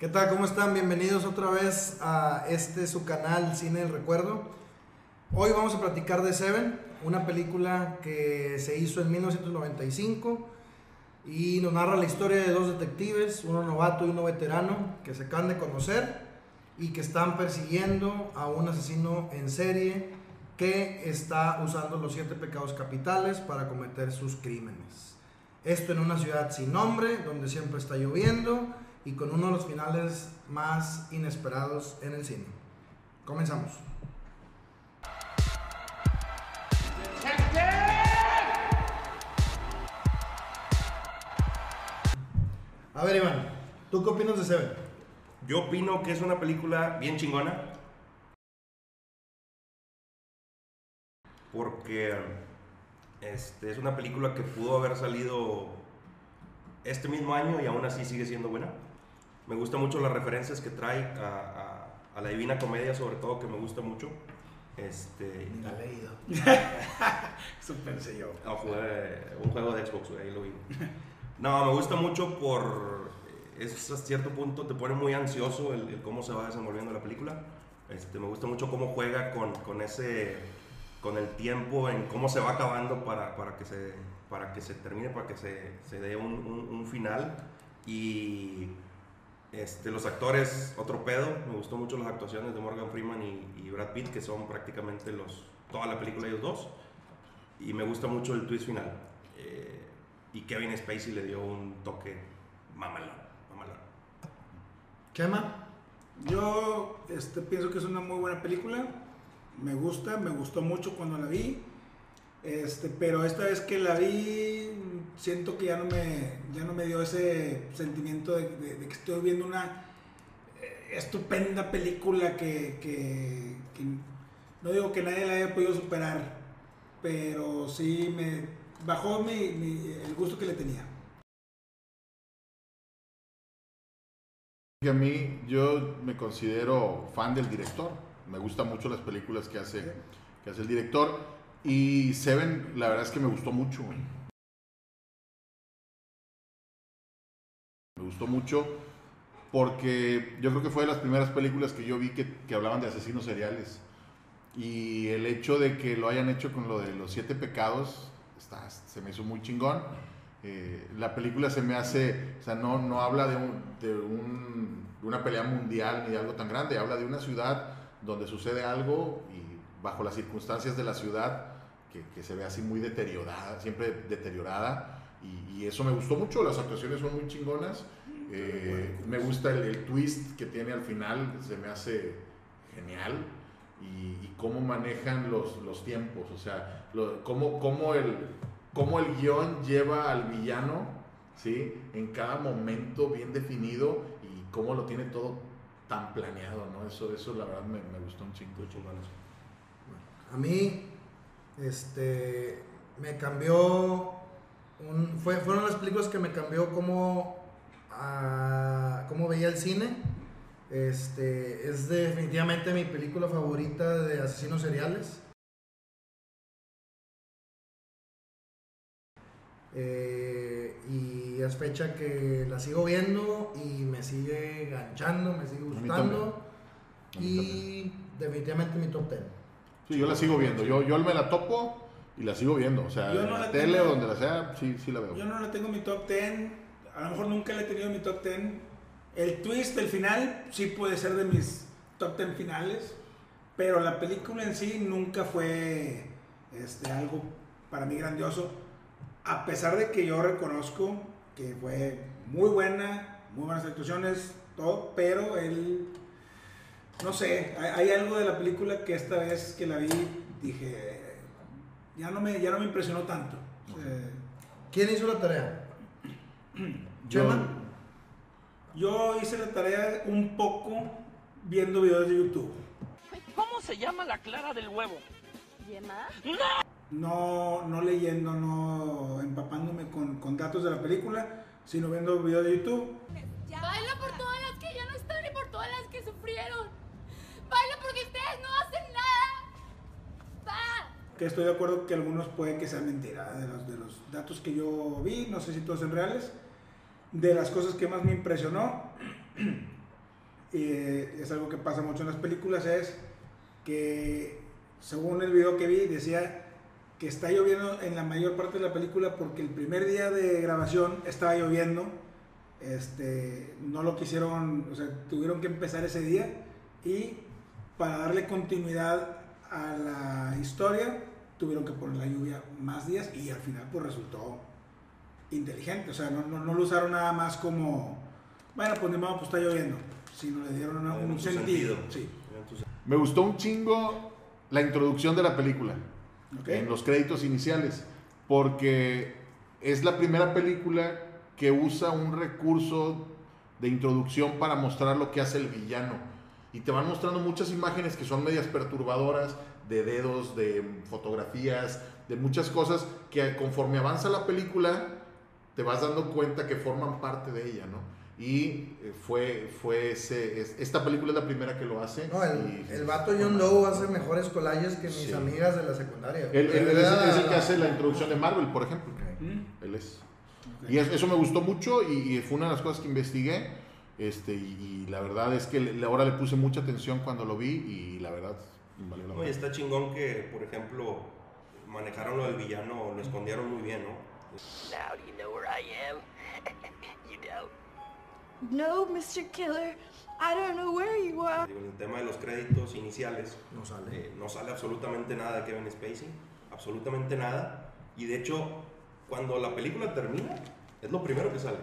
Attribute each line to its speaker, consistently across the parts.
Speaker 1: ¿Qué tal? ¿Cómo están? Bienvenidos otra vez a este su canal Cine del Recuerdo. Hoy vamos a platicar de Seven, una película que se hizo en 1995 y nos narra la historia de dos detectives, uno novato y uno veterano, que se acaban de conocer y que están persiguiendo a un asesino en serie que está usando los siete pecados capitales para cometer sus crímenes. Esto en una ciudad sin nombre, donde siempre está lloviendo y con uno de los finales más inesperados en el cine. Comenzamos. A ver, Iván, ¿tú qué opinas de Seven?
Speaker 2: Yo opino que es una película bien chingona. Porque este, es una película que pudo haber salido este mismo año y aún así sigue siendo buena. Me gustan mucho las referencias que trae a, a- a la Divina Comedia, sobre todo, que me gusta mucho. Este,
Speaker 1: Ni la he leído.
Speaker 3: Pensé yo.
Speaker 2: a jugar un juego de Xbox, ahí lo vi. No, me gusta mucho por. Es a cierto punto, te pone muy ansioso el, el cómo se va desenvolviendo la película. Este, me gusta mucho cómo juega con, con ese. con el tiempo, en cómo se va acabando para, para, que, se, para que se termine, para que se, se dé un, un- un final. Y. Este, los actores, otro pedo. Me gustó mucho las actuaciones de Morgan Freeman y, Brad Pitt, que son prácticamente los, toda la película ellos dos. Y me gusta mucho el twist final. Eh, y Kevin Spacey le dio un toque mamalón. mamalón.
Speaker 1: ¿Quema?
Speaker 3: Yo este, pienso que es una muy buena película. Me gusta, me gustó mucho cuando la vi. Este, pero esta vez que la vi, siento que ya no me, ya no me dio ese sentimiento de, de- de que estoy viendo una eh, estupenda película que, que- que no digo que nadie la haya podido superar, pero sí me bajó mi- mi- el gusto que le tenía.
Speaker 4: A mí, yo me considero fan del director. Me gustan mucho las películas que hace, que hace el director. Y Seven, la verdad es que me gustó mucho. Me gustó mucho porque yo creo que fue de las primeras películas que yo vi que, hablaban de asesinos seriales. Y el hecho de que lo hayan hecho con lo de los siete pecados, está, se me hizo muy chingón. Eh, la película se me hace, o sea, no, no habla de, un- de un- una pelea mundial ni de algo tan grande, habla de una ciudad donde sucede algo y bajo las circunstancias de la ciudad que se ve así muy deteriorada, siempre deteriorada. Y, eso me gustó mucho, las actuaciones son muy chingonas. Eh, me gusta el, twist que tiene al final, se me hace genial. Y, cómo manejan los, los tiempos, o sea, cómo, cómo el, cómo el guion lleva al villano, ¿sí? En cada momento bien definido y cómo lo tiene todo tan planeado, ¿no? Eso, eso la verdad me, me gustó un chingo.
Speaker 1: A mí, este, me cambió, un- fue, fueron las películas que me cambió cómo, cómo veía el cine. Este, es definitivamente mi película favorita de asesinos seriales. Eh, y es fecha que la sigo viendo y me sigue ganchando, me sigue gustando.
Speaker 4: A
Speaker 1: Y definitivamente mi top 10.
Speaker 4: Sí, yo la sigo viendo, yo, yo me la topo y la sigo viendo, o sea,
Speaker 3: Yo
Speaker 4: en
Speaker 3: no
Speaker 4: la
Speaker 3: la
Speaker 4: tele o donde la sea, sí, sí la veo.
Speaker 3: Yo no la tengo en mi top 10. A lo mejor nunca la he tenido en mi top 10. El twist, el final, sí puede ser de mis top 10 finales. Pero la película en sí nunca fue este, algo para mí grandioso. A pesar de que yo reconozco que fue muy buena, muy buenas actuaciones, todo. Pero él, no sé, hay, hay algo de la película que esta vez que la vi dije, ya no me, ya no me impresionó tanto. Eh,
Speaker 1: ¿Quién hizo la tarea?
Speaker 4: Yo-
Speaker 1: Chema.
Speaker 3: Yo hice la tarea un poco viendo videos de YouTube.
Speaker 5: ¿Cómo se llama la clara del huevo?
Speaker 6: ¿Yema?
Speaker 3: No, no leyendo, no empapándome con, con datos de la película, sino viendo videos de YouTube.
Speaker 6: Baila por todas las que ya no están y por todas las que sufrieron. Baila porque ustedes no hacen nada. Va.
Speaker 3: Que estoy de acuerdo que algunos pueden que sean mentira, de los, de los datos que yo vi, no sé si todos son reales. De las cosas que más me impresionó, eh, es algo que pasa mucho en las películas, es que según el video que vi decía que está lloviendo en la mayor parte de la película porque el primer día de grabación estaba lloviendo, este, no lo quisieron, o sea, tuvieron que empezar ese día y para darle continuidad a la historia tuvieron que poner la lluvia más días y al final pues resultó inteligente, o sea, no, no, no lo usaron nada más como, bueno, pues ni modo, pues está lloviendo, sino le dieron una- un sentido.
Speaker 2: sentido.
Speaker 3: Sí.
Speaker 4: Me gustó un chingo la introducción de la película.
Speaker 3: ¿ok?
Speaker 4: en los créditos iniciales, porque es la primera película que usa un recurso de introducción para mostrar lo que hace el villano. Y te van mostrando muchas imágenes que son medias perturbadoras, de dedos, de fotografías, de muchas cosas que conforme avanza la película te vas dando cuenta que forman parte de ella, ¿no? Y eh, fue, fue ese, es- esta película es la primera que lo hace.
Speaker 1: No, el,
Speaker 4: y-
Speaker 1: el vato John Doe hace mejores collages que mis
Speaker 4: Sí.
Speaker 1: amigas de la secundaria.
Speaker 4: Él, él- él es,
Speaker 1: Era
Speaker 4: es el que
Speaker 1: la-
Speaker 4: hace la introducción de Marvel, por ejemplo.
Speaker 1: Ok.
Speaker 3: ¿Mm?
Speaker 4: Él es.
Speaker 3: Ok.
Speaker 4: Y es- eso me gustó mucho y, y fue una de las cosas que investigué. Este, y, y la verdad es que le- ahora le puse mucha atención cuando lo vi y la verdad valió la pena.
Speaker 2: está chingón que, por ejemplo, manejaron lo del villano, lo escondieron muy bien, ¿no?
Speaker 5: Now do you know where I am? you don't.
Speaker 6: No, Mr. Killer, I don't know where you are.
Speaker 2: En el tema de los créditos iniciales,
Speaker 1: No sale.
Speaker 2: eh, no sale absolutamente nada de Kevin Spacey, absolutamente nada. Y de hecho, cuando la película termina, es lo primero que sale.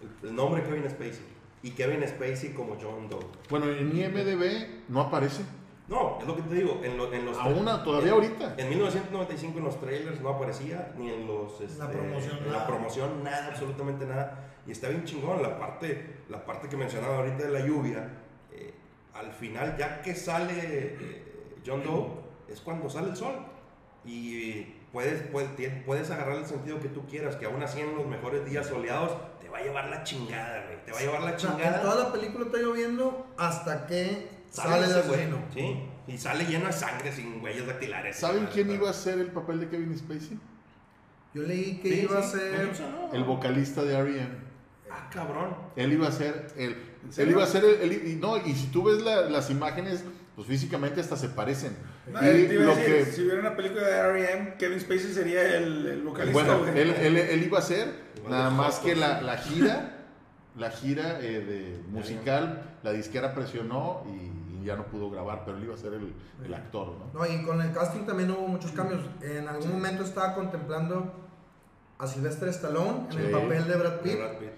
Speaker 2: El, el nombre Kevin Spacey. Y Kevin Spacey como John Doe.
Speaker 4: Bueno, en IMDB no aparece.
Speaker 2: No, es lo que te digo. En, lo- en los
Speaker 4: Aún todavía
Speaker 2: en-
Speaker 4: ahorita.
Speaker 2: En 1995 en los trailers no aparecía, ni en los este,
Speaker 1: La promoción,
Speaker 2: en la promoción, nada, absolutamente nada. Y está bien chingón la parte, la parte que mencionaba ahorita de la lluvia. eh, al final, ya que sale eh, John Doe, es cuando sale el sol. Y puedes, puedes, puedes agarrar el sentido que tú quieras, que aún así en los mejores días soleados te va a llevar la chingada, güey. Te va a llevar la
Speaker 1: en
Speaker 2: chingada.
Speaker 1: toda la película está lloviendo hasta que sale, el
Speaker 2: ese güey,
Speaker 1: asesino.
Speaker 2: Sí, y sale lleno de sangre sin huellas dactilares.
Speaker 4: ¿Saben quién iba a ser el papel de Kevin Spacey?
Speaker 1: Yo leí que
Speaker 2: Sí,
Speaker 1: iba a ser.
Speaker 2: no, no, no.
Speaker 4: El vocalista de R.E.M.
Speaker 2: Ah, cabrón.
Speaker 4: Él iba a ser el. Él iba a ser el. el- y no, y si tú ves la- las imágenes, pues físicamente hasta se parecen.
Speaker 3: No,
Speaker 4: y
Speaker 3: te iba a
Speaker 4: lo
Speaker 3: decir,
Speaker 4: que.
Speaker 3: si hubiera una película de R.E.M., Kevin Spacey sería el, el vocalista.
Speaker 4: Bueno, él, él- él iba a ser, nada
Speaker 2: de
Speaker 4: más que la, la gira, la gira eh, de musical, la disquera presionó y, y ya no pudo grabar, pero él iba a ser el, el actor, ¿no?
Speaker 1: No, y con el casting también hubo muchos cambios. En algún momento estaba contemplando a Sylvester Stallone en el papel de Brad
Speaker 2: De
Speaker 1: Pitt.
Speaker 2: Brad Pitt.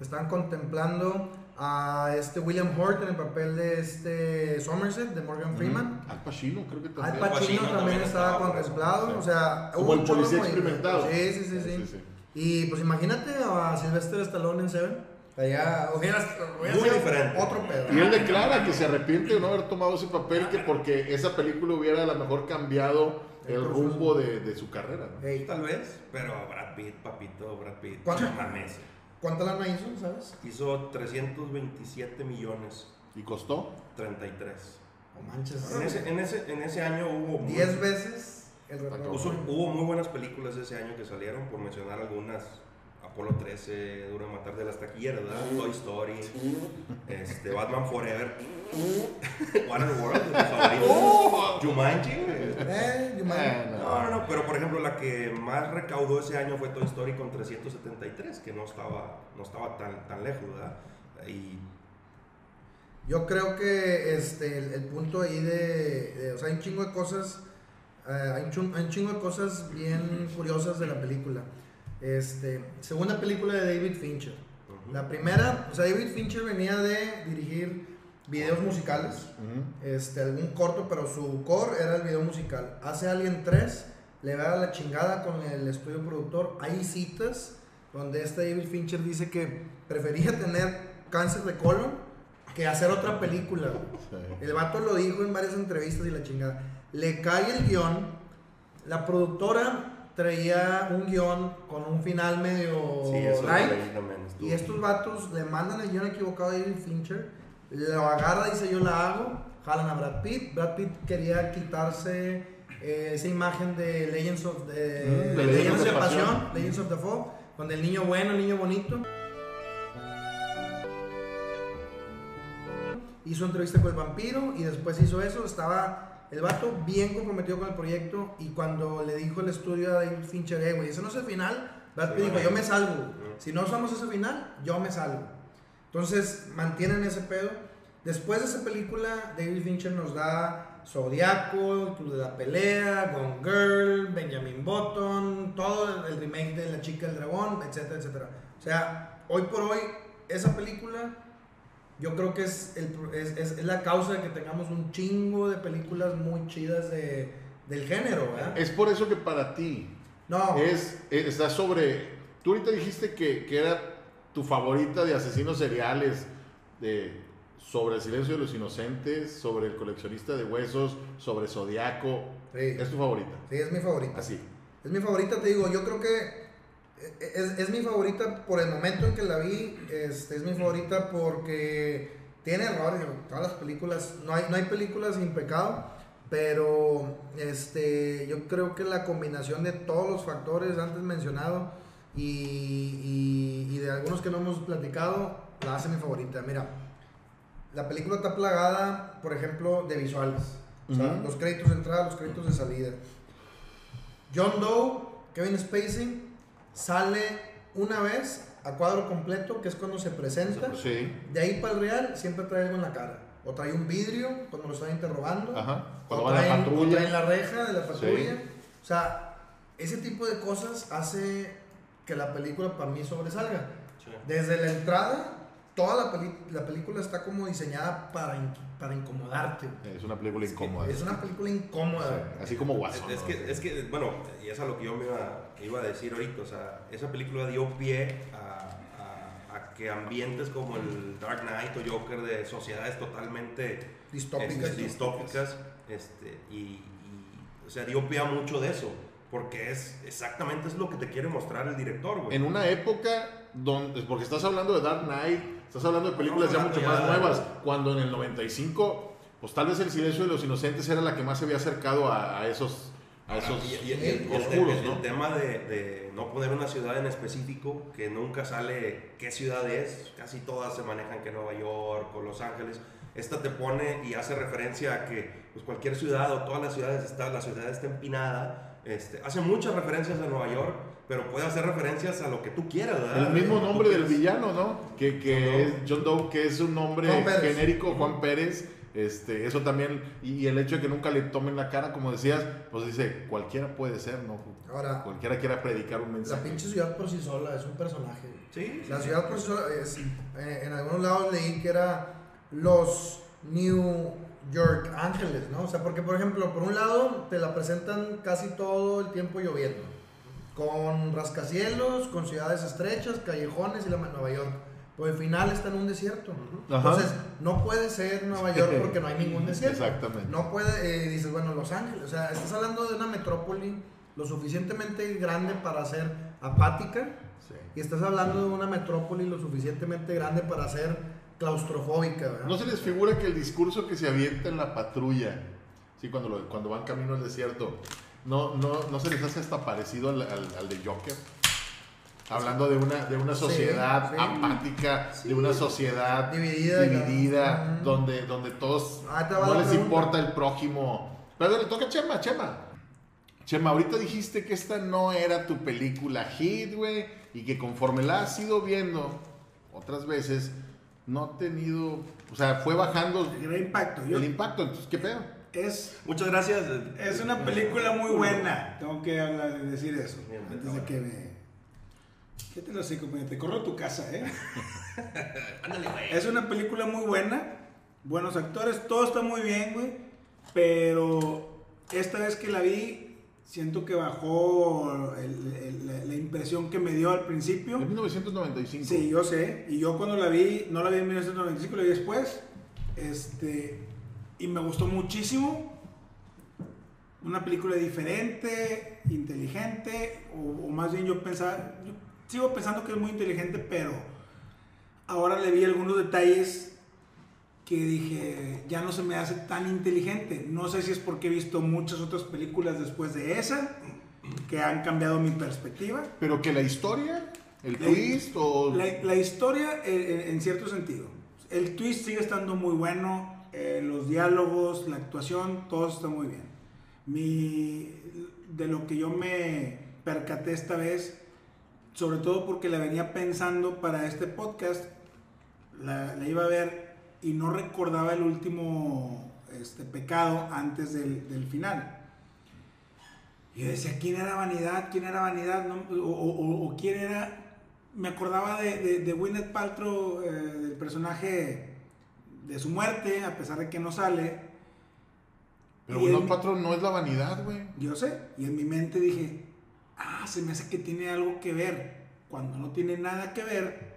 Speaker 1: Estaban contemplando a este William Hurt en el papel de este Somerset, de Morgan Freeman.
Speaker 4: Al Pacino, creo que
Speaker 1: Al
Speaker 4: también.
Speaker 1: Pacino,
Speaker 2: Pacino
Speaker 1: también,
Speaker 2: también
Speaker 1: estaba contemplado,
Speaker 2: sí.
Speaker 1: o sea,
Speaker 4: Como
Speaker 1: hubo
Speaker 4: el policía experimentado.
Speaker 1: Sí, sí, sí, sí, Y pues imagínate a Sylvester Stallone en Seven. Allá
Speaker 2: Muy diferente.
Speaker 1: otro pedo.
Speaker 4: Y él declara que se arrepiente de no haber tomado ese papel, que porque esa película hubiera a lo mejor cambiado el rumbo de, de su carrera, ¿no?
Speaker 1: Ey,
Speaker 2: Tal vez, pero Brad Pitt, papito, Brad Pitt.
Speaker 1: ¿Cuánto?
Speaker 2: mames.
Speaker 1: ¿Cuánta lana hizo, sabes?
Speaker 2: Hizo 327 millones,
Speaker 4: Y costó.
Speaker 2: 33.
Speaker 1: No manches.
Speaker 2: En ese, en ese, en ese año hubo... muy-
Speaker 1: 10 veces el.
Speaker 2: Puso- hubo muy buenas películas ese año que salieron, por mencionar algunas. Apolo 13, Duro de Matar de las taquilleras, ¿verdad? Toy Story, este, Batman Forever, Waterworld, mis favoritos, Jumanji.
Speaker 1: Eh,
Speaker 4: Eh,
Speaker 2: No, no, no, pero por ejemplo la que más recaudó ese año fue Toy Story con 373, que no estaba, no estaba tan, tan lejos, ¿verdad? Y
Speaker 1: Yo creo que este, el, el punto ahí de, de- O sea, hay un chingo de cosas. eh, hay, un chun- hay un chingo de cosas bien curiosas de la película. Este, segunda película de David Fincher. La primera, o sea, David Fincher venía de dirigir videos musicales.
Speaker 4: Ujú.
Speaker 1: Este, algún corto, pero su core era el video musical. Hace Alien 3, le va a la chingada con el estudio productor. Hay citas donde este David Fincher dice que prefería tener cáncer de colon que hacer otra película.
Speaker 4: Sí.
Speaker 1: El vato lo dijo en varias entrevistas y la chingada. Le cae el guion. La productora traía un guion con un final medio
Speaker 2: Sí, eso estuvo-
Speaker 1: Y estos vatos le mandan el guion equivocado a David Fincher, lo agarra, dice yo la hago, jalan a Brad Pitt. Brad Pitt quería quitarse eh, esa imagen de Legends of the,
Speaker 4: Mm,
Speaker 1: Legends
Speaker 4: Legends
Speaker 1: de
Speaker 4: of
Speaker 1: Pasión,
Speaker 4: Pasión.
Speaker 1: Legends of the Fall, donde el niño bueno, el niño bonito. hizo entrevista con el vampiro y después hizo eso. Estaba el vato bien comprometido con el proyecto y cuando le dijo el estudio a David Fincher, eh, güey, ese no es el final, Brad Pitt
Speaker 2: Sí,
Speaker 1: dijo, yo me salgo. Si no usamos ese final, yo me salgo. Entonces, mantienen ese pedo. Después de esa película, David Fincher nos da Zodiaco, Club de la Pelea, Gone Girl, Benjamin Button, todo el remake de La Chica del Dragón, etcétera, etcétera. O sea, hoy por hoy, esa película, yo creo que es, el, es, es- es la causa de que tengamos un chingo de películas muy chidas de, del género, ¿verdad?
Speaker 4: Es por eso que para ti
Speaker 1: No,
Speaker 4: es, es- está sobre. Tú ahorita dijiste que, que era tu favorita de asesinos seriales, de, sobre el silencio de los inocentes, sobre el coleccionista de huesos, sobre Zodiaco.
Speaker 1: Sí.
Speaker 4: Es tu favorita.
Speaker 1: sí, es mi favorita.
Speaker 4: Así.
Speaker 1: Es mi favorita, te digo, yo creo que es, es mi favorita por el momento en que la vi, este, es mi favorita porque tiene errores, todas las películas, no hay, no hay películas sin pecado, pero este, yo creo que la combinación de todos los factores antes mencionados y, y- y de algunos que no hemos platicado, la hace mi favorita. Mira, la película está plagada, por ejemplo, de visuales. O sea,
Speaker 4: Ujú.
Speaker 1: los créditos de entrada, los créditos de salida. John Doe, Kevin Spacey, sale una vez a cuadro completo, que es cuando se presenta.
Speaker 4: Sí.
Speaker 1: De ahí para el real, siempre trae algo en la cara. O trae un vidrio cuando lo están interrogando.
Speaker 4: Ajá.
Speaker 1: O
Speaker 4: Cuando van a la
Speaker 1: traen, o
Speaker 4: patrulla.
Speaker 1: traen la reja de la patrulla.
Speaker 4: Sí.
Speaker 1: O sea, ese tipo de cosas hace que la película para mí sobresalga.
Speaker 2: Sí.
Speaker 1: Desde la entrada, toda la, peli- la película está como diseñada para, in- para incomodarte.
Speaker 4: Es una película incómoda.
Speaker 1: Es una película incómoda.
Speaker 4: Sí, Así como Guasón.
Speaker 2: Es
Speaker 4: ¿no?
Speaker 2: que, es que, bueno, y es a lo que yo me iba, iba a decir ahorita, o sea, esa película dio pie a, a- a que ambientes como el Dark Knight o Joker de sociedades totalmente
Speaker 1: Distópicas.
Speaker 2: este, distópicas, este, y, y, o sea, dio pie a mucho de eso, porque es exactamente es lo que te quiere mostrar el director, güey.
Speaker 4: En una época donde, porque estás hablando de Dark Knight, estás hablando de películas ya
Speaker 2: No,
Speaker 4: mucho
Speaker 2: ya-
Speaker 4: más nuevas, cuando en el 95, pues tal vez El silencio de los inocentes era la que más se había acercado a, a esos, a esos
Speaker 2: Y- y- y-
Speaker 4: oscuros,
Speaker 2: el-
Speaker 4: ¿no?
Speaker 2: el tema de, de no poner una ciudad en específico, que nunca sale qué ciudad es, casi todas se manejan que Nueva York o Los Ángeles. Esta te pone y hace referencia a que pues, cualquier ciudad o todas las ciudades está, la ciudad está empinada. Este, hace muchas referencias a Nueva York, pero puede hacer referencias a lo que tú quieras, ¿verdad?
Speaker 4: El mismo nombre del villano, ¿no? Que, que es John Doe, que es un nombre
Speaker 1: Juan Pérez.
Speaker 4: genérico, Juan Pérez. Este, eso también, y el hecho de que nunca le tomen la cara, como decías, pues dice, cualquiera puede ser, ¿no?
Speaker 1: Ahora,
Speaker 4: Cualquiera quiera predicar un
Speaker 1: la
Speaker 4: mensaje.
Speaker 1: pinche ciudad por sí sola es un personaje.
Speaker 2: Sí, sí,
Speaker 1: La
Speaker 2: sí.
Speaker 1: ciudad por sí sola es, eh, en algunos lados leí que era los New York Ángeles, ¿no? O sea, porque por ejemplo, por un lado te la presentan casi todo el tiempo lloviendo, con rascacielos, con ciudades estrechas, callejones y la Nueva York. Pero al final está en un desierto.
Speaker 4: Ajá.
Speaker 1: Entonces, no puede ser Nueva York porque no hay ningún desierto.
Speaker 4: Exactamente.
Speaker 1: No puede, eh, dices, bueno, Los Ángeles, o sea, estás hablando de una metrópoli lo suficientemente grande para ser apática
Speaker 4: Sí.
Speaker 1: y estás hablando de una metrópoli lo suficientemente grande para ser claustrofóbica, ¿verdad?
Speaker 4: ¿No se les figura que el discurso que se avienta en la patrulla, sí, cuando, lo- cuando van camino al desierto, no, no, no se les hace hasta parecido al, al- al de Joker? Hablando de una, de una sociedad
Speaker 1: sí.
Speaker 4: apática, de una sociedad
Speaker 1: Dividida,
Speaker 4: dividida,
Speaker 1: ¿no?
Speaker 4: donde, donde todos
Speaker 1: Ah,
Speaker 4: no les
Speaker 1: pregunta.
Speaker 4: importa el prójimo. Pero le toca a Chema, Chema. Chema, ahorita dijiste que esta no era tu película hit, güey, y que conforme la has ido viendo otras veces, no ha tenido, o sea, fue bajando
Speaker 3: Gran impacto. Yo-
Speaker 4: el impacto, entonces, ¿qué pedo?
Speaker 3: es,
Speaker 2: Muchas gracias.
Speaker 3: es una película muy buena. Tengo que hablar, decir eso.
Speaker 2: Bien,
Speaker 3: Antes de que me. ¿Qué te lo sé, compañero? Te corro a tu casa, ¿eh?
Speaker 2: Ándale, güey.
Speaker 3: Es una película muy buena. Buenos actores, todo está muy bien, güey. Pero esta vez que la vi, siento que bajó el- el- la, la impresión que me dio al principio.
Speaker 4: En 1995.
Speaker 3: Sí, yo sé. Y yo cuando la vi, no la vi en 1995, la vi después. Este, y me gustó muchísimo. Una película diferente, inteligente, o, o más bien yo pensaba, yo sigo pensando que es muy inteligente, pero ahora le vi algunos detalles que dije, ya no se me hace tan inteligente. No sé si es porque he visto muchas otras películas después de esa, que han cambiado mi perspectiva.
Speaker 4: Pero que la historia, el
Speaker 3: La-
Speaker 4: twist o...
Speaker 3: La, la historia, eh, eh, en cierto sentido, el twist sigue estando muy bueno, eh, los diálogos, la actuación, todo está muy bien. Mi, de lo que yo me percaté esta vez, sobre todo porque la venía pensando para este podcast, la, la iba a ver y no recordaba el último este, pecado antes del, del final. Y yo decía, ¿quién era vanidad? ¿Quién era vanidad? No, o, o- o quién era... Me acordaba de, de, de Gwyneth Paltrow, eh, del personaje de su muerte, a pesar de que no sale.
Speaker 4: Pero
Speaker 3: en-
Speaker 4: patrón, no es la vanidad, güey.
Speaker 3: Yo sé, y en mi mente dije, ah, se me hace que tiene algo que ver, cuando no tiene nada que ver.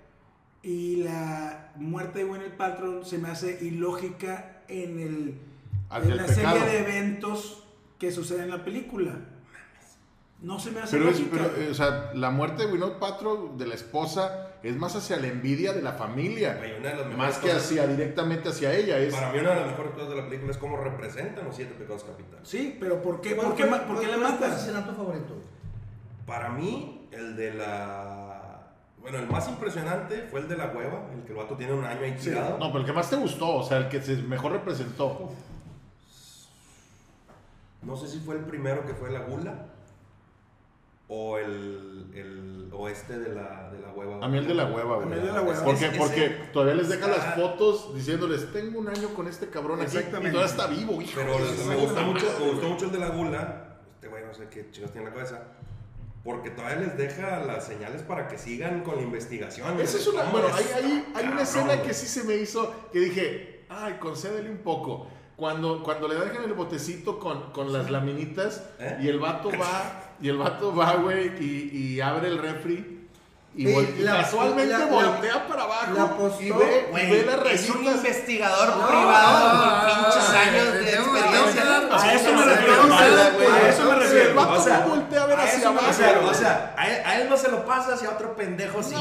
Speaker 3: Y la muerte de Gwyneth Paltrow se me hace ilógica en, el, en la
Speaker 4: pecado.
Speaker 3: serie de eventos que sucede en la película. No se me hace
Speaker 4: Pero, es,
Speaker 3: lógica.
Speaker 4: pero, o sea, la muerte de Winona Paltrow, de la esposa, es más hacia la envidia de la familia.
Speaker 2: Güey, una de las mejores
Speaker 4: Más que
Speaker 2: cosas-
Speaker 4: hacia, directamente hacia ella. Es,
Speaker 2: Para mí una de las mejores cosas de la película es cómo representan los siete pecados capitales.
Speaker 3: Sí, pero ¿por qué,
Speaker 1: ¿Cuál
Speaker 3: por qué, por qué
Speaker 1: cuál
Speaker 3: la
Speaker 1: fue tu
Speaker 3: matas?
Speaker 1: asesinato favorito?
Speaker 2: Para mí, el de la... Bueno, el más impresionante fue el de la hueva, el que el vato tiene un año ahí
Speaker 3: Sí.
Speaker 2: tirado.
Speaker 4: No, pero el que más te gustó, o sea, el que se mejor representó.
Speaker 2: No sé si fue el primero que fue la gula o el, el o este de la, de la hueva.
Speaker 4: A mí el de la hueva,
Speaker 3: A
Speaker 4: güey.
Speaker 3: mí el de la hueva.
Speaker 4: Porque,
Speaker 2: Ese-
Speaker 4: porque todavía les deja
Speaker 2: está-
Speaker 4: las fotos diciéndoles, tengo un año con este cabrón aquí. Y
Speaker 3: Exactamente.
Speaker 4: todavía está vivo, hijo.
Speaker 2: Pero me gustó mucho, me gustó mucho el de la gula. Este güey no sé qué chicos tiene en la cabeza. Porque todavía les deja las señales para que sigan con la investigación.
Speaker 4: Esa es una.
Speaker 2: ¿Cómo
Speaker 4: Bueno, hay, hay, hay una escena que sí se me hizo que dije, ay, concédele un poco. Cuando, cuando le dejan el botecito con, con las laminitas
Speaker 2: ¿Eh?
Speaker 4: y el vato va, y el vato va, güey, y, y abre el refri y,
Speaker 1: Sí,
Speaker 4: vol- y
Speaker 1: la-
Speaker 4: casualmente
Speaker 1: la- la-
Speaker 4: voltea para abajo
Speaker 1: la apostó,
Speaker 4: y ve, y
Speaker 7: Güey,
Speaker 4: ve las
Speaker 7: es un investigador
Speaker 1: No,
Speaker 7: privado
Speaker 1: no,
Speaker 7: con pinches años de experiencia.
Speaker 3: A eso me refiero, a eso me refiero.
Speaker 2: O sea,
Speaker 4: voltea a ver
Speaker 2: a
Speaker 4: hacia abajo.
Speaker 2: O sea, a él, a él no se lo pasa hacia otro pendejo sí.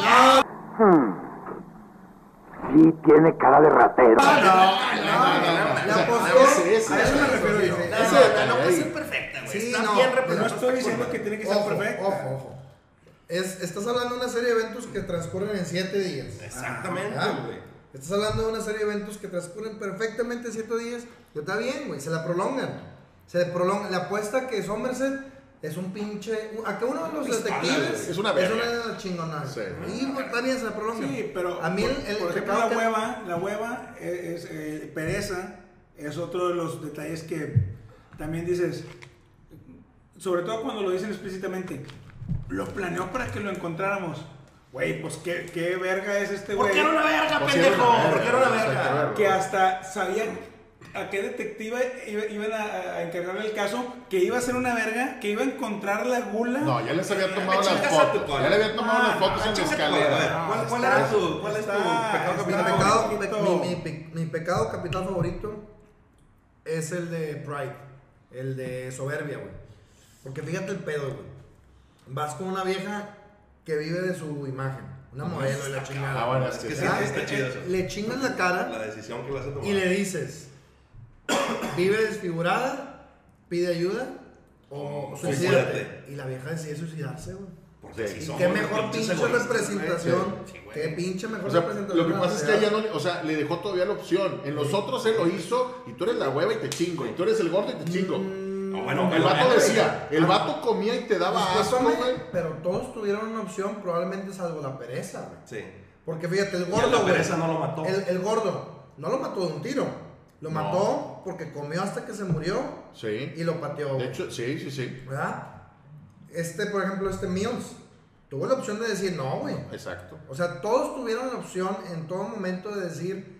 Speaker 5: Sí, tiene cara de ratero.
Speaker 4: No, no, no, no.
Speaker 1: La
Speaker 4: ese,
Speaker 3: a eso me refiero yo.
Speaker 7: No, no, no puede ser perfecta, güey.
Speaker 1: Sí,
Speaker 7: Está
Speaker 1: no,
Speaker 7: bien
Speaker 1: pero
Speaker 3: No estoy diciendo que tiene que ser perfecta.
Speaker 1: ojo, ojo. Es, estás hablando de una serie de eventos que transcurren en 7 días.
Speaker 2: Exactamente,
Speaker 1: Ah,
Speaker 2: güey.
Speaker 1: Estás hablando de una serie de eventos que transcurren perfectamente en 7 días. Y está bien, güey. Se la prolongan. Se le prolonga. La apuesta que Somerset es un pinche. Acá uno de los detectives.
Speaker 4: Es una
Speaker 1: es
Speaker 4: verga.
Speaker 1: una chingonada.
Speaker 4: Sí.
Speaker 1: Y pues, está bien, se la prolongan.
Speaker 3: Sí, pero
Speaker 1: a mí el,
Speaker 3: por,
Speaker 1: el
Speaker 3: por ejemplo
Speaker 1: pecado
Speaker 3: la
Speaker 1: que-
Speaker 3: hueva, la hueva es, es, eh, pereza es otro de los detalles que también dices, sobre todo cuando lo dicen explícitamente, lo planeó para que lo encontráramos. Güey, pues qué, qué verga es este
Speaker 7: ¿Por
Speaker 3: güey
Speaker 7: qué era una verga,
Speaker 4: Pues sí, era
Speaker 7: pendejo?
Speaker 4: una verga,
Speaker 7: ¿Por qué era una
Speaker 4: exacto,
Speaker 7: verga?
Speaker 4: verga.
Speaker 3: que hasta sabían a qué detective iba- iban a, a encargarle el caso, que iba a ser una verga, que iba a encontrar la gula.
Speaker 4: No, ya les había tomado las
Speaker 2: chingas a tu
Speaker 4: fotos.
Speaker 2: cola.
Speaker 4: Ya le habían tomado
Speaker 3: Ah,
Speaker 4: las fotos
Speaker 3: no,
Speaker 4: en la escalera.
Speaker 2: cola, a ver.
Speaker 3: No,
Speaker 2: ¿Cuál- cuál
Speaker 3: está-
Speaker 2: era tu- cuál es tu
Speaker 3: está-
Speaker 2: pecado
Speaker 1: Mi
Speaker 3: está
Speaker 1: pecado,
Speaker 3: un poquito-
Speaker 1: mi, mi pe- mi pecado capital favorito es el de Pride, el de soberbia, güey. Porque fíjate el pedo, güey. Vas con una vieja que vive de su imagen, una modelo y la chingada.
Speaker 4: Ah, bueno, es que sí.
Speaker 2: está chido eso.
Speaker 1: Le chingas la
Speaker 2: La
Speaker 1: cara
Speaker 2: decisión que le hace tomar.
Speaker 1: y le dices, vive desfigurada, pide ayuda o
Speaker 2: O
Speaker 1: suicídate. Y la vieja decide suicidarse, güey.
Speaker 2: Porque
Speaker 4: Sí.
Speaker 2: si
Speaker 1: qué mejor pinche representación.
Speaker 7: Sí.
Speaker 1: Qué pinche mejor
Speaker 4: O sea,
Speaker 1: representación.
Speaker 4: lo que
Speaker 1: de la
Speaker 4: pasa es que ella no, le- o sea, le dejó todavía la opción. En los otros él lo hizo y tú eres la hueva y te chingo. Y tú eres el gordo y te chingo.
Speaker 2: No, bueno,
Speaker 4: El vato decía, el vato comía y te daba asco, güey.
Speaker 1: pero todos tuvieron una opción, probablemente salvo la pereza, güey.
Speaker 2: Sí.
Speaker 1: Porque fíjate, el gordo,
Speaker 2: la
Speaker 1: güey,
Speaker 2: pereza no lo mató.
Speaker 1: El, el gordo no lo mató de un tiro. Lo
Speaker 4: No.
Speaker 1: mató porque comió hasta que se murió
Speaker 4: Sí.
Speaker 1: y lo pateó.
Speaker 4: De hecho, sí, sí, sí.
Speaker 1: ¿Verdad? Este, por ejemplo, este Mills, tuvo la opción de decir no, güey.
Speaker 4: Exacto.
Speaker 1: O sea, todos tuvieron la opción en todo momento de decir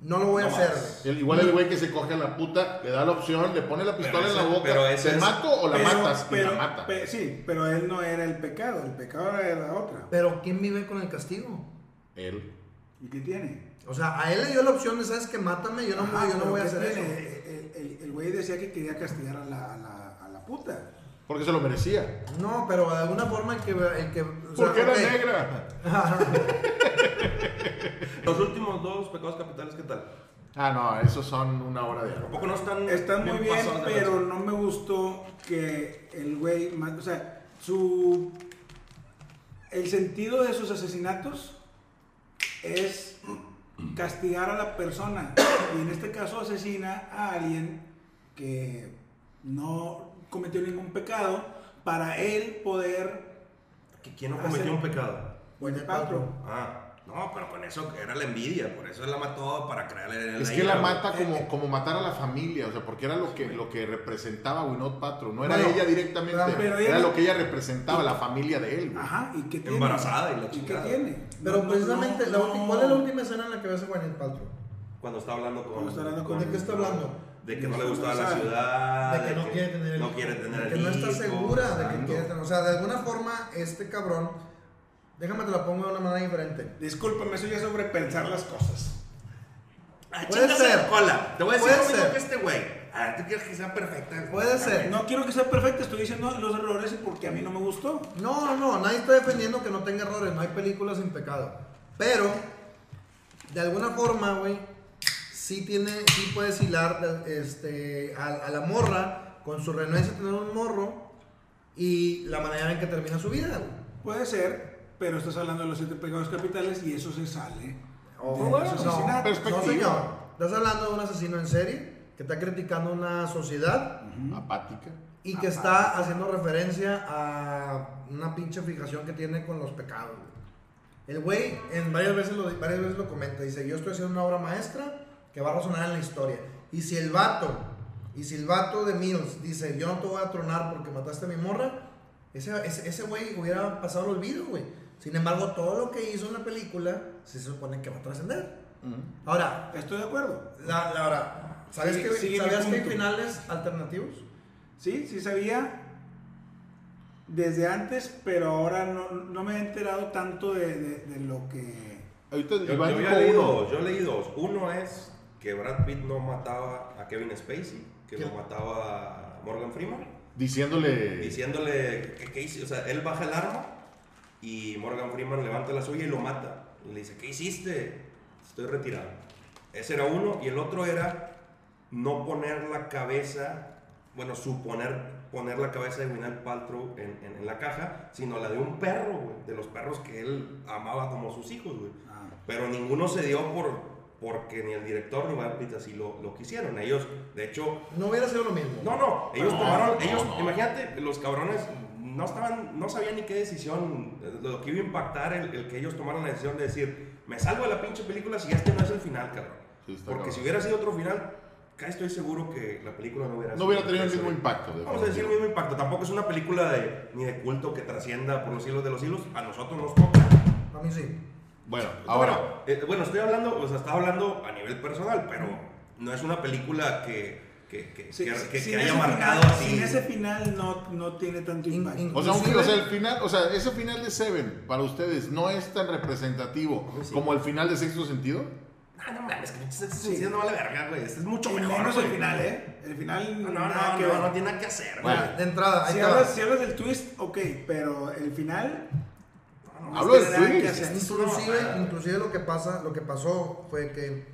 Speaker 1: no lo voy a hacer.
Speaker 4: El- igual el güey que se coge a la puta, le da la opción, le pone la pistola en la boca,
Speaker 2: pero ese
Speaker 4: ¿te
Speaker 2: es-
Speaker 4: mato o la
Speaker 3: Pero-
Speaker 4: matas?
Speaker 3: pero-
Speaker 4: y la mata.
Speaker 3: pe- sí, pero él no era el pecado, el pecado era otra.
Speaker 1: Pero ¿quién vive con el castigo?
Speaker 4: Él.
Speaker 3: ¿Y qué tiene?
Speaker 1: O sea, a él le dio la opción de, ¿sabes qué? Mátame, yo no,
Speaker 3: Ajá,
Speaker 1: yo no voy a
Speaker 3: ¿qué
Speaker 1: hacer
Speaker 3: tiene?
Speaker 1: eso.
Speaker 3: El- el- El güey decía que quería castigar a la, a la, a la puta.
Speaker 4: Porque se lo merecía.
Speaker 1: No, pero de alguna forma el que... El que o sea,
Speaker 4: Porque era
Speaker 1: ok.
Speaker 4: negra.
Speaker 2: Los últimos dos pecados capitales, ¿qué tal?
Speaker 4: Ah, no, esos son una hora de
Speaker 2: Tampoco no están.
Speaker 3: Están muy bien, pero no me gustó que el güey, o sea, su el sentido de sus asesinatos es castigar a la persona. Y en este caso asesina a alguien que no cometió ningún pecado para él poder...
Speaker 2: ¿Que ¿Quién no cometió
Speaker 3: Hacer-
Speaker 2: un pecado?
Speaker 1: Gwyneth Paltrow.
Speaker 2: Ah, no, pero con eso era la envidia, por eso él la mató para crearle en
Speaker 4: Es que la mata como, como matar a la familia, o sea, porque era lo que, lo que representaba Winot Patro. No era
Speaker 1: Bueno,
Speaker 4: ella directamente,
Speaker 3: pero
Speaker 4: era lo que ella representaba, la familia de él. güey.
Speaker 3: Ajá, ¿y qué tiene?
Speaker 2: Embarazada y la
Speaker 3: ¿Y qué
Speaker 2: chingada.
Speaker 3: tiene?
Speaker 1: Pero
Speaker 3: No, no,
Speaker 1: precisamente, la
Speaker 3: no, no.
Speaker 1: ¿cuál es la última escena en la que ves a Gwyneth Paltrow?
Speaker 2: Cuando está hablando con.
Speaker 3: Cuando está hablando con-
Speaker 1: ¿De qué está hablando?
Speaker 2: De que no le gustaba la ciudad.
Speaker 1: de que no quiere tener el
Speaker 2: no
Speaker 1: hijo,
Speaker 2: quiere tener
Speaker 1: de
Speaker 2: el
Speaker 1: que no está segura de que quiere tener o sea de alguna forma este cabrón déjame te la pongo de una manera diferente
Speaker 3: Discúlpame, eso ya es sobrepensar las cosas.
Speaker 2: Ah,
Speaker 1: Puede ser.
Speaker 2: la cola. Te voy a decir
Speaker 1: Puede
Speaker 2: lo mismo
Speaker 1: ser.
Speaker 2: que este güey. Ah, tú quieres que sea perfecta.
Speaker 1: Puede ser.
Speaker 3: No quiero que sea perfecta, estoy diciendo los errores y porque a mí no me gustó.
Speaker 1: no no no nadie está defendiendo que no tenga errores no hay películas sin pecado pero de alguna forma güey sí tiene sí puedes hilar este a, a la morra con su renuencia a tener un morro y la manera en que termina su vida güey.
Speaker 3: Puede ser, pero estás hablando de los siete pecados capitales y eso se sale.
Speaker 1: Oh,
Speaker 3: de
Speaker 1: bueno,
Speaker 3: los
Speaker 1: no, no, señor. Estás hablando de un asesino en serie que está criticando una sociedad
Speaker 4: Apática.
Speaker 1: y que está haciendo referencia a una pinche fijación que tiene con los pecados. El güey en varias veces, lo, varias veces lo comenta. Dice, yo estoy haciendo una obra maestra que va a resonar en la historia. Y si el vato, y si el vato de Mills dice, yo no te voy a tronar porque mataste a mi morra, ese ese ese güey hubiera pasado el olvido, güey. Sin embargo, todo lo que hizo en la película se supone que va a trascender. Ahora,
Speaker 3: Estoy de acuerdo.
Speaker 1: la, la- ahora, ¿sabes
Speaker 3: Sigue-
Speaker 1: que,
Speaker 3: mi
Speaker 1: ¿sabías que hay finales alternativos?
Speaker 3: Sí, sí sabía desde antes, pero ahora no, no me he enterado tanto de, de- de lo que...
Speaker 4: Ahorita
Speaker 2: Yo, yo
Speaker 4: dijo
Speaker 2: había leído
Speaker 4: uno.
Speaker 2: dos, yo leí dos. Uno es que Brad Pitt no mataba a Kevin Spacey, que
Speaker 1: ¿Qué?
Speaker 2: lo mataba a Morgan Freeman,
Speaker 4: Diciéndole.
Speaker 2: diciéndole que, que hizo, o sea, él baja el arma y Morgan Freeman levanta la suya y lo mata. Y le dice, ¿qué hiciste? Estoy retirado. Ese era uno. Y el otro era no poner la cabeza, bueno, suponer poner la cabeza de Gwyneth Paltrow en, en- en la caja, sino la de un perro, güey, de los perros que él amaba como sus hijos, güey.
Speaker 3: Ah,
Speaker 2: Pero ninguno se dio por, porque ni el director ni Brad Pitt así lo, lo quisieron. Ellos, de hecho,
Speaker 1: No hubiera sido lo mismo.
Speaker 2: no, no, ellos tomaron, ellos, imagínate, los cabrones no estaban, no sabían ni qué decisión, lo que iba a impactar el, el que ellos tomaron la decisión de decir, me salgo de la pinche película si este no es el final, cabrón.
Speaker 4: Sí,
Speaker 2: Porque
Speaker 4: cabrón.
Speaker 2: si hubiera sido otro final, casi estoy seguro que la película no hubiera
Speaker 4: No hubiera tenido el mismo impacto.
Speaker 2: Vamos a decir el mismo impacto, tampoco es una película de, ni de culto que trascienda por los hilos de los hilos, a nosotros nos toca.
Speaker 1: A mí sí.
Speaker 4: Bueno, ahora.
Speaker 2: Bueno, eh, bueno, estoy hablando, o sea, estaba hablando a nivel personal, pero no es una película que, que, que,
Speaker 3: sí,
Speaker 2: que-
Speaker 3: sí,
Speaker 2: que- haya
Speaker 3: ese
Speaker 2: marcado
Speaker 3: final-
Speaker 2: así.
Speaker 3: Sin ese final no, no tiene tanto impacto.
Speaker 1: in-
Speaker 4: O sea, un-
Speaker 1: Inclusive-
Speaker 4: o sea, el final, o sea, ese final de Seven para ustedes no es tan representativo
Speaker 2: sí.
Speaker 4: como el final de Sexto Sentido.
Speaker 2: Ah, no mames, que
Speaker 3: Sí.
Speaker 2: sentido no vale verga, güey. Este es mucho
Speaker 3: Y
Speaker 2: mejor.
Speaker 3: menos el final, ¿eh? El final
Speaker 2: No, no,
Speaker 3: nada
Speaker 2: no,
Speaker 3: que
Speaker 2: no, no tiene nada que hacer, güey.
Speaker 4: Bueno,
Speaker 1: De entrada, ahí
Speaker 3: Si
Speaker 1: te va.
Speaker 3: hablas, si hablas del twist, ok, pero el final... no
Speaker 4: Hablo del twist.
Speaker 1: Inclusive,
Speaker 2: No,
Speaker 1: inclusive lo que pasa, lo que pasó fue que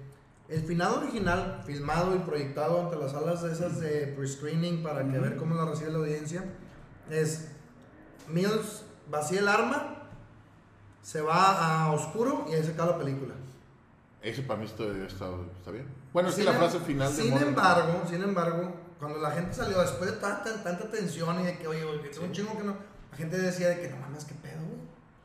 Speaker 1: el final original, filmado y proyectado ante las salas de esas de pre-screening para que ver cómo lo recibe la audiencia, es Mills vacía el arma, se va a oscuro y ahí se acaba la película.
Speaker 4: Ese para mí está, está, está bien. Bueno, es que la
Speaker 1: em-
Speaker 4: frase final de
Speaker 1: Sin
Speaker 4: Morgan-
Speaker 1: embargo, sin embargo, cuando la gente salió después de tanta, tanta tensión y de que, oye, oye, tengo un chingo que no, la gente decía de que no mames, qué pedo, güey,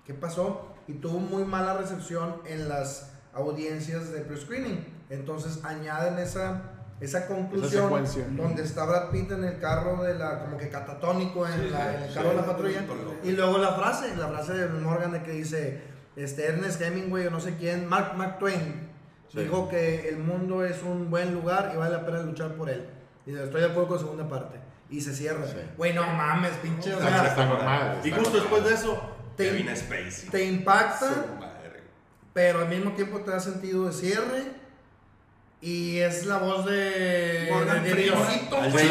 Speaker 1: qué pasó, y tuvo muy mala recepción en las audiencias de pre-screening. Entonces añaden esa, esa conclusión
Speaker 4: secuencia.
Speaker 1: donde está Brad Pitt en el carro de la, como que catatónico en, la- en el carro de la patrulla. Y luego la frase, la frase de Morgan de que dice, este Ernest Hemingway o no sé quién, Mark, Mark Twain,
Speaker 4: Sí.
Speaker 1: dijo que el mundo es un buen lugar y vale la pena luchar por él. Y estoy de acuerdo con la segunda parte. Y se cierra.
Speaker 4: Sí.
Speaker 1: Güey, no mames, pinche. o
Speaker 4: Está-
Speaker 1: sea,
Speaker 4: está normal,
Speaker 2: Y justo
Speaker 4: normal.
Speaker 2: después de eso,
Speaker 1: Te-
Speaker 2: Kevin Spacey.
Speaker 1: te impacta, pero al mismo tiempo te da sentido de cierre. Y es la voz de.
Speaker 3: Morgan
Speaker 1: de. Diosito,
Speaker 4: de.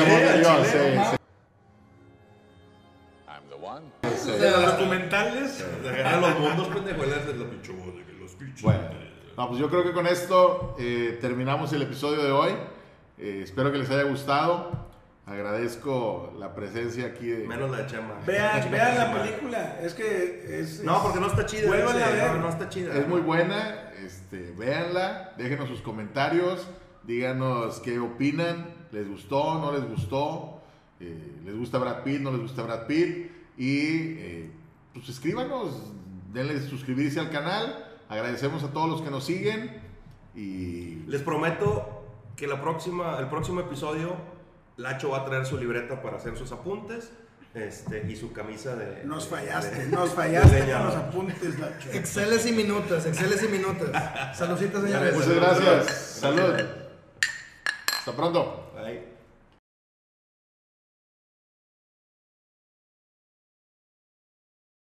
Speaker 7: I'm the one.
Speaker 4: Sí.
Speaker 3: De los documentales.
Speaker 2: De ganar los mundos, pendejo, él es la pinche voz de que los pinches.
Speaker 4: Bueno, no, pues yo creo que con esto eh, terminamos el episodio de hoy. Eh, espero que les haya gustado. Agradezco la presencia aquí de...
Speaker 2: Menos la de Chema.
Speaker 3: Vean, vean la película. Es que es.
Speaker 2: No,
Speaker 3: es-
Speaker 2: porque no está chida. Dice,
Speaker 3: a ver.
Speaker 2: No, no está chida.
Speaker 4: Es muy buena, este, véanla, déjenos sus comentarios, díganos qué opinan, les gustó, no les gustó, eh, les gusta Brad Pitt, no les gusta Brad Pitt, y eh, pues escríbanos, denle suscribirse al canal, agradecemos a todos los que nos siguen y
Speaker 2: Les prometo que la próxima, el próximo episodio, Lacho va a traer su libreta para hacer sus apuntes este, y su camisa de.
Speaker 3: Nos fallaste,
Speaker 2: de-
Speaker 3: nos fallaste con los apuntes, Lacho.
Speaker 1: Exceles y minutos, exceles y minutos. Saludcitas, señores.
Speaker 4: muchas gracias, salud, hasta pronto.